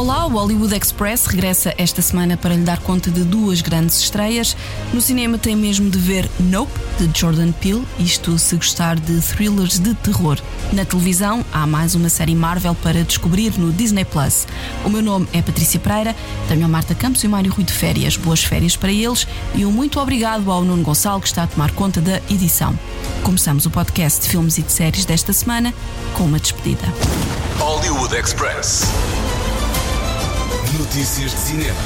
Olá, o Hollywood Express regressa esta semana para lhe dar conta de duas grandes estreias. No cinema tem mesmo de ver Nope, de Jordan Peele, isto se gostar de thrillers de terror. Na televisão há mais uma série Marvel para descobrir no Disney Plus. O meu nome é Patrícia Pereira, tenho a Marta Campos e o Mário Rui de férias. Boas férias para eles e um muito obrigado ao Nuno Gonçalo que está a tomar conta da edição. Começamos o podcast de filmes e de séries desta semana com uma despedida. Hollywood Express. Notícias de cinema.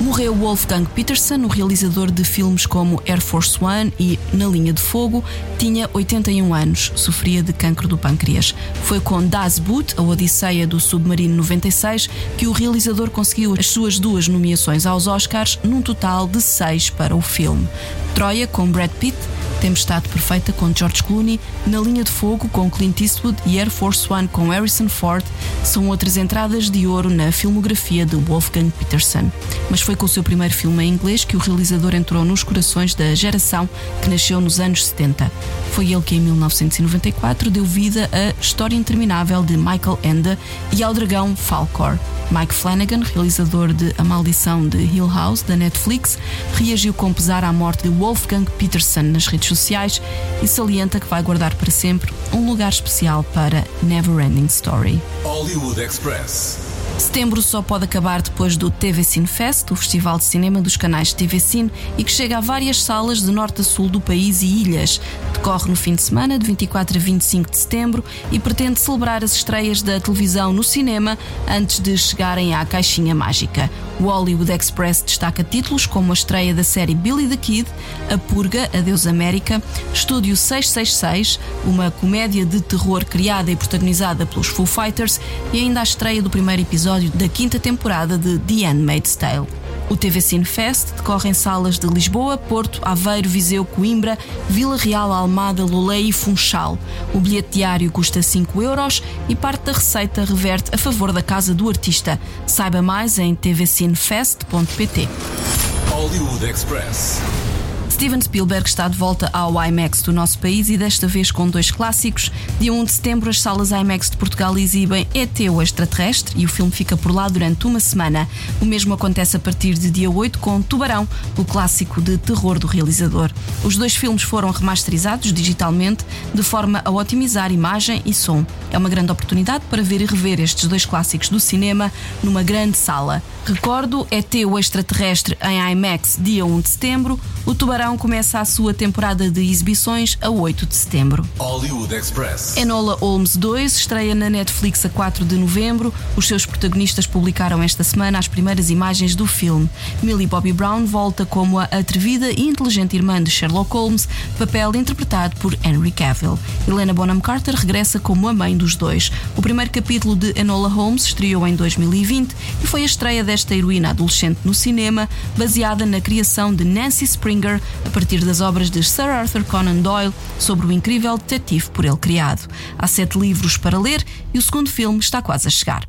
Morreu Wolfgang Peterson, o realizador de filmes como Air Force One e Na Linha de Fogo. Tinha 81 anos, sofria de cancro do pâncreas. Foi com Das Boot, a Odisseia do Submarino 96, que o realizador conseguiu as suas duas nomeações aos Oscars, num total de seis para o filme. Troia, com Brad Pitt, Tempestade Perfeita com George Clooney, Na Linha de Fogo com Clint Eastwood e Air Force One com Harrison Ford são outras entradas de ouro na filmografia de Wolfgang Peterson. Mas foi com o seu primeiro filme em inglês que o realizador entrou nos corações da geração que nasceu nos anos 70. Foi ele que em 1994 deu vida à História Interminável de Michael Ende e ao dragão Falcor. Mike Flanagan, realizador de A Maldição de Hill House, da Netflix, reagiu com pesar à morte de Wolfgang Peterson nas redes sociais e salienta que vai guardar para sempre um lugar especial para Neverending Story. Hollywood Express. Setembro só pode acabar depois do TV Cine Fest, o festival de cinema dos canais TV Cine, e que chega a várias salas de norte a sul do país e ilhas. Decorre no fim de semana, de 24 a 25 de setembro, e pretende celebrar as estreias da televisão no cinema antes de chegarem à caixinha mágica. O Hollywood Express destaca títulos como a estreia da série Billy the Kid, A Purga, Adeus América, Estúdio 666, uma comédia de terror criada e protagonizada pelos Foo Fighters, e ainda a estreia do primeiro episódio da quinta temporada de The Handmaid's Tale. O TV Cine Fest decorre em salas de Lisboa, Porto, Aveiro, Viseu, Coimbra, Vila Real, Almada, Lolé e Funchal. O bilhete diário custa 5 euros e parte da receita reverte a favor da casa do artista. Saiba mais em tvcinefest.pt. Hollywood Express. Steven Spielberg está de volta ao IMAX do nosso país e desta vez com dois clássicos. Dia 1 de setembro, as salas IMAX de Portugal exibem ET o Extraterrestre e o filme fica por lá durante uma semana. O mesmo acontece a partir de dia 8 com Tubarão, o clássico de terror do realizador. Os dois filmes foram remasterizados digitalmente de forma a otimizar imagem e som. É uma grande oportunidade para ver e rever estes dois clássicos do cinema numa grande sala. Recordo, ET o Extraterrestre em IMAX, dia 1 de setembro. O Tubarão começa a sua temporada de exibições a 8 de setembro. Hollywood Express. Enola Holmes 2 estreia na Netflix a 4 de novembro. Os seus protagonistas publicaram esta semana as primeiras imagens do filme. Millie Bobby Brown volta como a atrevida e inteligente irmã de Sherlock Holmes, papel interpretado por Henry Cavill. Helena Bonham Carter regressa como a mãe dos dois. O primeiro capítulo de Enola Holmes estreou em 2020 e foi a estreia desta heroína adolescente no cinema, baseada na criação de Nancy Springer a partir das obras de Sir Arthur Conan Doyle sobre o incrível detetive por ele criado. Há sete livros para ler e o segundo filme está quase a chegar.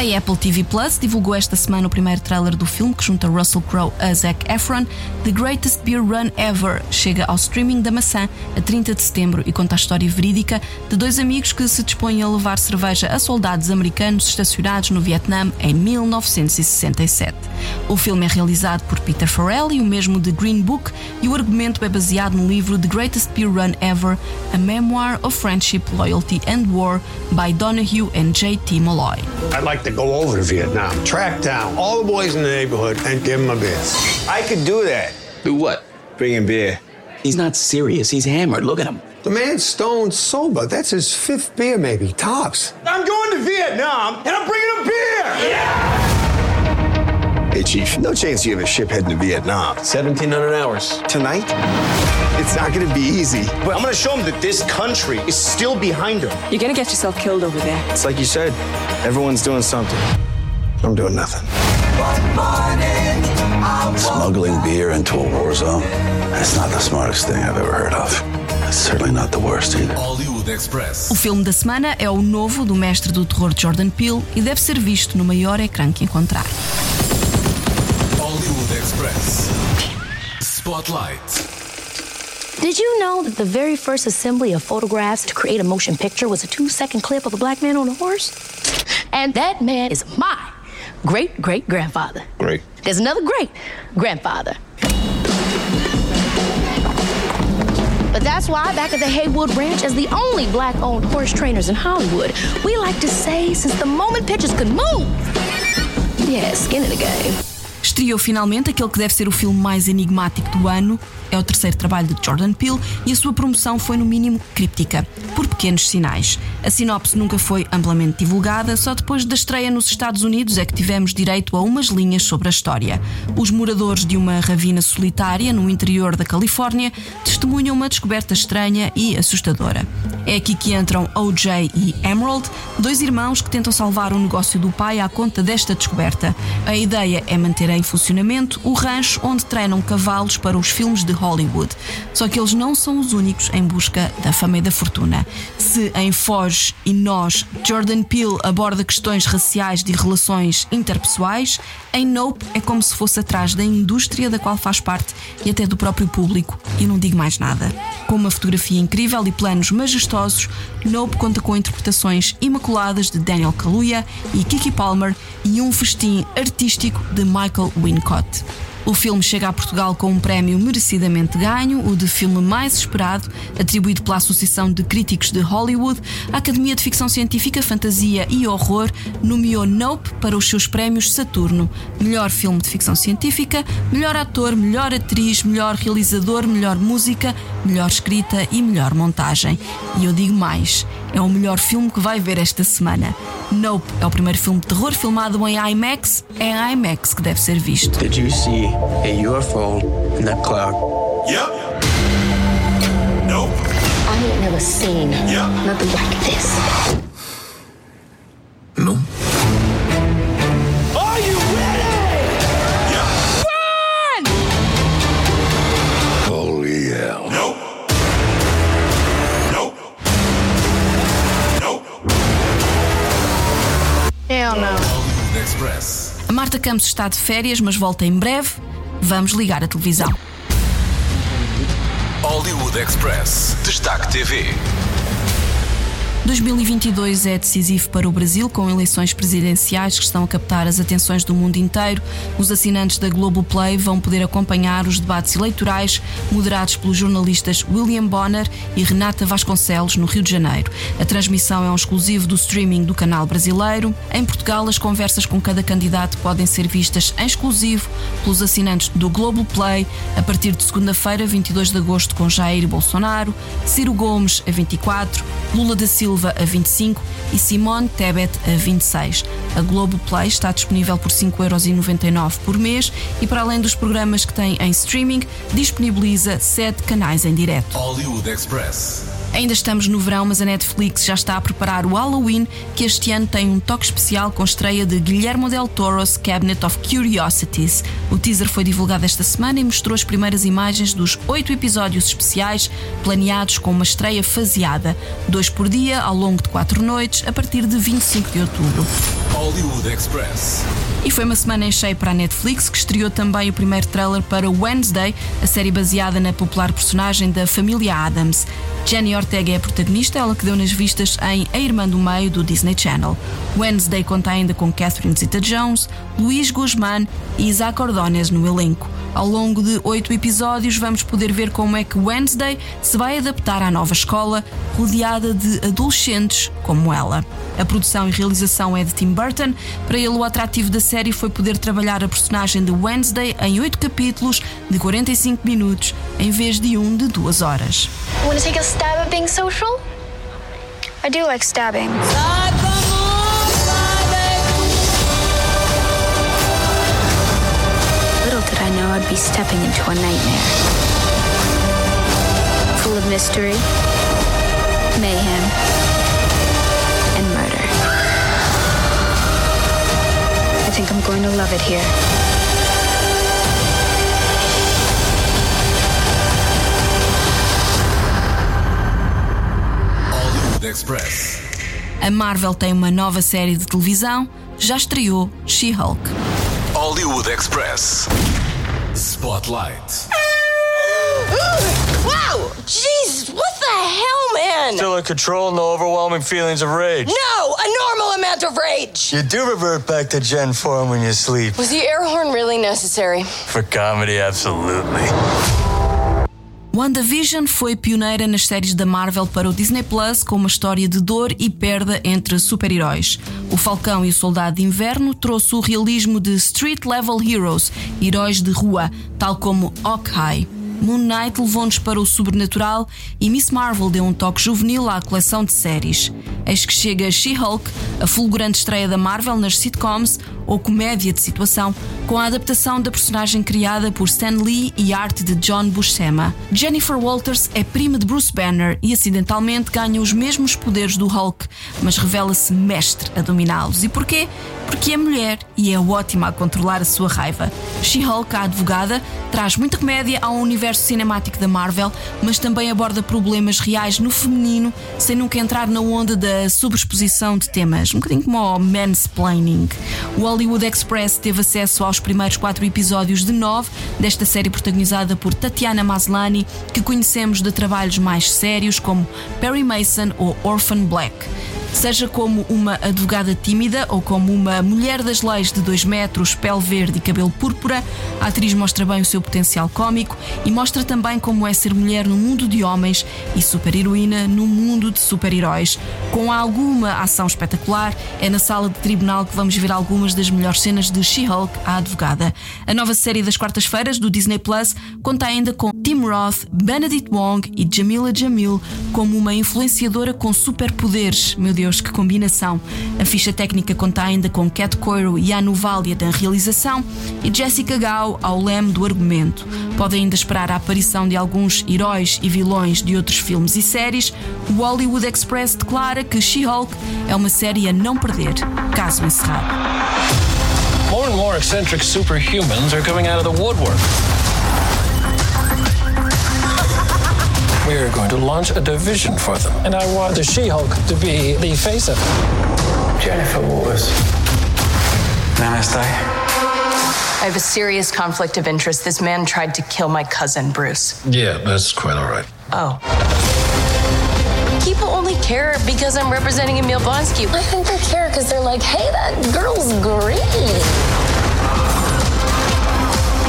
A Apple TV Plus divulgou esta semana o primeiro trailer do filme que junta Russell Crowe a Zac Efron. The Greatest Beer Run Ever chega ao streaming da maçã a 30 de setembro e conta a história verídica de dois amigos que se dispõem a levar cerveja a soldados americanos estacionados no Vietnã em 1967. O filme é realizado por Peter Farrelly, o mesmo de Green Book, e o argumento é baseado no livro The Greatest Beer Run Ever: A Memoir of Friendship, Loyalty and War by Donahue and J.T. Molloy. I'd like to go over to Vietnam, track down all the boys in the neighborhood, and give them a beer. I could do that. Do what? Bring him beer. He's not serious. He's hammered. Look at him. The man's stone sober. That's his fifth beer, maybe, tops. I'm going to Vietnam, and I'm bringing a beer. Yeah! Hey, Chief, no chance you have a ship heading to Vietnam. 1,700 hours. Tonight? It's not going to be easy. But I'm going to show him that this country is still behind him. You're gonna get yourself killed over there. It's like you said, everyone's doing something. I'm doing nothing. Smuggling beer into a war zone? That's not the smartest thing I've ever heard of. It's certainly not the worst either. Hollywood Express. O filme da semana é o novo do mestre do terror Jordan Peele e deve ser visto no maior ecrã que encontrar. Express. Spotlight. Did you know that the very first assembly of photographs to create a motion picture was a two second clip of a black man on a horse? And that man is my great great grandfather. Great. There's another great grandfather. But that's why, back at the Haywood Ranch, as the only black owned horse trainers in Hollywood, we like to say since the moment pictures could move, yeah, skin in the game. Estreou finalmente aquele que deve ser o filme mais enigmático do ano. É o terceiro trabalho de Jordan Peele e a sua promoção foi, no mínimo, críptica, por pequenos sinais. A sinopse nunca foi amplamente divulgada, só depois da estreia nos Estados Unidos é que tivemos direito a umas linhas sobre a história. Os moradores de uma ravina solitária no interior da Califórnia testemunham uma descoberta estranha e assustadora. É aqui que entram OJ e Emerald, dois irmãos que tentam salvar o negócio do pai à conta desta descoberta. A ideia é manter em funcionamento o rancho onde treinam cavalos para os filmes de Hollywood. Só que eles não são os únicos em busca da fama e da fortuna. Se em Foge e Nós Jordan Peele aborda questões raciais de relações interpessoais, em Nope é como se fosse atrás da indústria da qual faz parte e até do próprio público. E não digo mais nada. Com uma fotografia incrível e planos majestosos, Nope conta com interpretações imaculadas de Daniel Kaluuya e Kiki Palmer e um festim artístico de Michael Wincott. O filme chega a Portugal com um prémio merecidamente ganho, o de filme mais esperado, atribuído pela Associação de Críticos de Hollywood. A Academia de Ficção Científica, Fantasia e Horror nomeou Nope para os seus prémios Saturno: melhor filme de ficção científica, melhor ator, melhor atriz, melhor realizador, melhor música, melhor escrita e melhor montagem. E eu digo mais: é o melhor filme que vai ver esta semana. Nope é o primeiro filme de terror filmado em IMAX. É em IMAX que deve ser visto. Did you see a UFO in that cloud? Yep. Nope. I ain't never seen Yeah. nothing like this. Marta Campos está de férias, mas volta em breve. Vamos ligar a televisão. Hollywood Express. Destaque TV. 2022 é decisivo para o Brasil, com eleições presidenciais que estão a captar as atenções do mundo inteiro. Os assinantes da Globoplay vão poder acompanhar os debates eleitorais moderados pelos jornalistas William Bonner e Renata Vasconcelos, no Rio de Janeiro. A transmissão é um exclusivo do streaming do canal brasileiro. Em Portugal, as conversas com cada candidato podem ser vistas em exclusivo pelos assinantes do Globoplay a partir de segunda-feira, 22 de agosto, com Jair Bolsonaro, Ciro Gomes a 24, Lula da Silva a 25 e Simone Tebet a 26. A Globoplay está disponível por 5,99€ por mês e, para além dos programas que tem em streaming, disponibiliza 7 canais em direto. Hollywood Express. Ainda estamos no verão, mas a Netflix já está a preparar o Halloween, que este ano tem um toque especial com a estreia de Guillermo del Toro's Cabinet of Curiosities. O teaser foi divulgado esta semana e mostrou as primeiras imagens dos oito episódios especiais planeados com uma estreia faseada, dois por dia ao longo de quatro noites, a partir de 25 de outubro. Hollywood Express. E foi uma semana em cheio para a Netflix, que estreou também o primeiro trailer para Wednesday, a série baseada na popular personagem da família Adams. Jenny Ortega é a protagonista, ela que deu nas vistas em A Irmã do Meio do Disney Channel. Wednesday conta ainda com Catherine Zeta-Jones, Luís Guzmán e Isaac Ordóñez no elenco. Ao longo de oito episódios, vamos poder ver como é que Wednesday se vai adaptar à nova escola, rodeada de adolescentes como ela. A produção e realização é de Tim Burton. Para ele, o atrativo da série foi poder trabalhar a personagem de Wednesday em oito capítulos de 45 minutos, em vez de um de duas horas. Want to take a stab at being social? I do like stabbing. I'd be stepping into a nightmare. Full of mystery, mayhem, and murder. I think I'm going to love it here. Hollywood Express. A Marvel tem uma nova série de televisão, já estreou She-Hulk. Hollywood Express. Spotlight. wow! Jesus, what the hell, man? Still in control, no overwhelming feelings of rage. No, a normal amount of rage. You do revert back to Gen form when you sleep. Was the air horn really necessary? For comedy, absolutely. WandaVision foi pioneira nas séries da Marvel para o Disney Plus com uma história de dor e perda entre super-heróis. O Falcão e o Soldado de Inverno trouxe o realismo de street level heroes, heróis de rua, tal como Hawkeye. Moon Knight levou-nos para o sobrenatural e Miss Marvel deu um toque juvenil à coleção de séries. Eis que chega She-Hulk, a fulgurante estreia da Marvel nas sitcoms ou comédia de situação, com a adaptação da personagem criada por Stan Lee e arte de John Buscema. Jennifer Walters é prima de Bruce Banner e acidentalmente ganha os mesmos poderes do Hulk, mas revela-se mestre a dominá-los. E porquê? Porque é mulher e é ótima a controlar a sua raiva. She-Hulk, a advogada, traz muita comédia ao universo cinemático da Marvel, mas também aborda problemas reais no feminino, sem nunca entrar na onda da sobreexposição de temas, um bocadinho como o mansplaining. O Hollywood Express teve acesso aos primeiros quatro episódios de nove desta série protagonizada por Tatiana Maslany, que conhecemos de trabalhos mais sérios como Perry Mason ou Orphan Black. Seja como uma advogada tímida ou como uma mulher das leis de 2 metros, pele verde e cabelo púrpura, a atriz mostra bem o seu potencial cômico e mostra também como é ser mulher no mundo de homens e super-heroína no mundo de super-heróis. Com alguma ação espetacular, é na sala de tribunal que vamos ver algumas das melhores cenas de She-Hulk, a advogada. A nova série das quartas-feiras do Disney Plus conta ainda com Tim Roth, Benedict Wong e Jamila Jamil como uma influenciadora com superpoderes. Meu Deus, que combinação! A ficha técnica conta ainda com Cat Coiro e Anu Valia da realização e Jessica Gao ao leme do argumento. Pode ainda esperar a aparição de alguns heróis e vilões de outros filmes e séries. O Hollywood Express declara que She-Hulk é uma série a não perder, caso encerrado. More and more eccentric superhumans are coming out of the woodwork. We are going to launch a division for them. And I want the She Hulk to be the face of it. Jennifer Waters. Namaste. I have a serious conflict of interest. This man tried to kill my cousin, Bruce. Yeah, that's quite all right. Oh. People only care because I'm representing Emil Blonsky. I think they care because they're like, hey, that girl's green.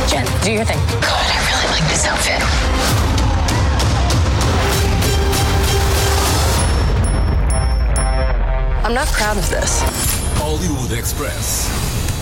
Jen, do your thing. God, I really like this outfit. I'm not proud of this. Hollywood Express.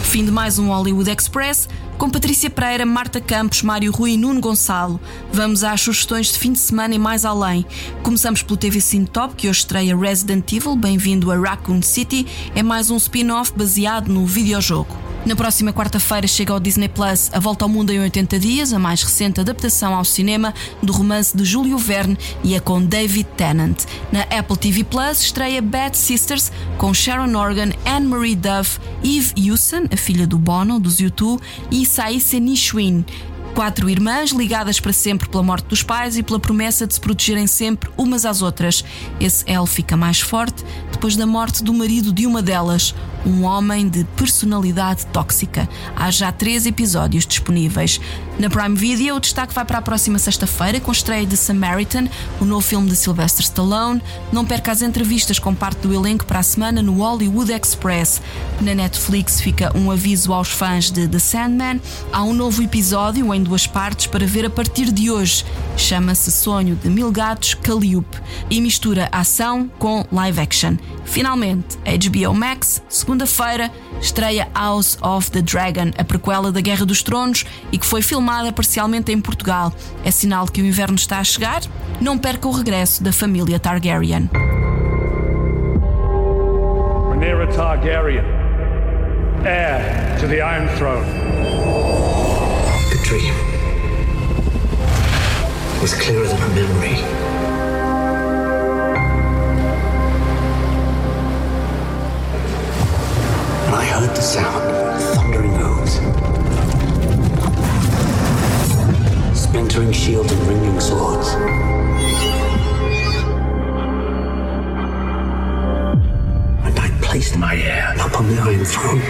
Fim de mais um Hollywood Express com Patrícia Pereira, Marta Campos, Mário Rui e Nuno Gonçalo. Vamos às sugestões de fim de semana e mais além. Começamos pelo TV Cine Top, que hoje estreia Resident Evil, bem-vindo a Raccoon City. É mais um spin-off baseado no videojogo. Na próxima quarta-feira chega ao Disney Plus A Volta ao Mundo em 80 Dias, a mais recente adaptação ao cinema do romance de Júlio Verne e é com David Tennant. Na Apple TV Plus estreia Bad Sisters com Sharon Organ, Anne-Marie Duff, Eve Hewson, a filha do Bono, dos U2, e Saïssa Nishwin. Quatro irmãs ligadas para sempre pela morte dos pais e pela promessa de se protegerem sempre umas às outras. Esse elo fica mais forte depois da morte do marido de uma delas, um homem de personalidade tóxica. Há já três episódios disponíveis. Na Prime Video, o destaque vai para a próxima sexta-feira com estreia de Samaritan, o novo filme de Sylvester Stallone. Não perca as entrevistas com parte do elenco para a semana no Hollywood Express. Na Netflix fica um aviso aos fãs de The Sandman. Há um novo episódio em duas partes para ver a partir de hoje. Chama-se Sonho de Mil Gatos Calliope e mistura ação com live action. Finalmente, HBO Max, segunda-feira, estreia House of the Dragon, a prequela da Guerra dos Tronos e que foi filmada parcialmente em Portugal. É sinal de que o inverno está a chegar? Não perca o regresso da família Targaryen. Rhaenyra Targaryen, heir to the Iron Throne. The dream was clearer than a memory. I heard the sound of thundering hooves, splintering shields and ringing swords. And I placed my heir upon the Iron Throne.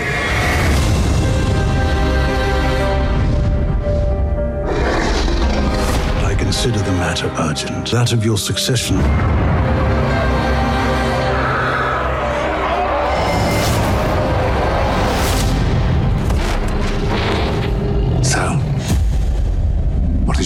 I consider the matter urgent. That of your succession.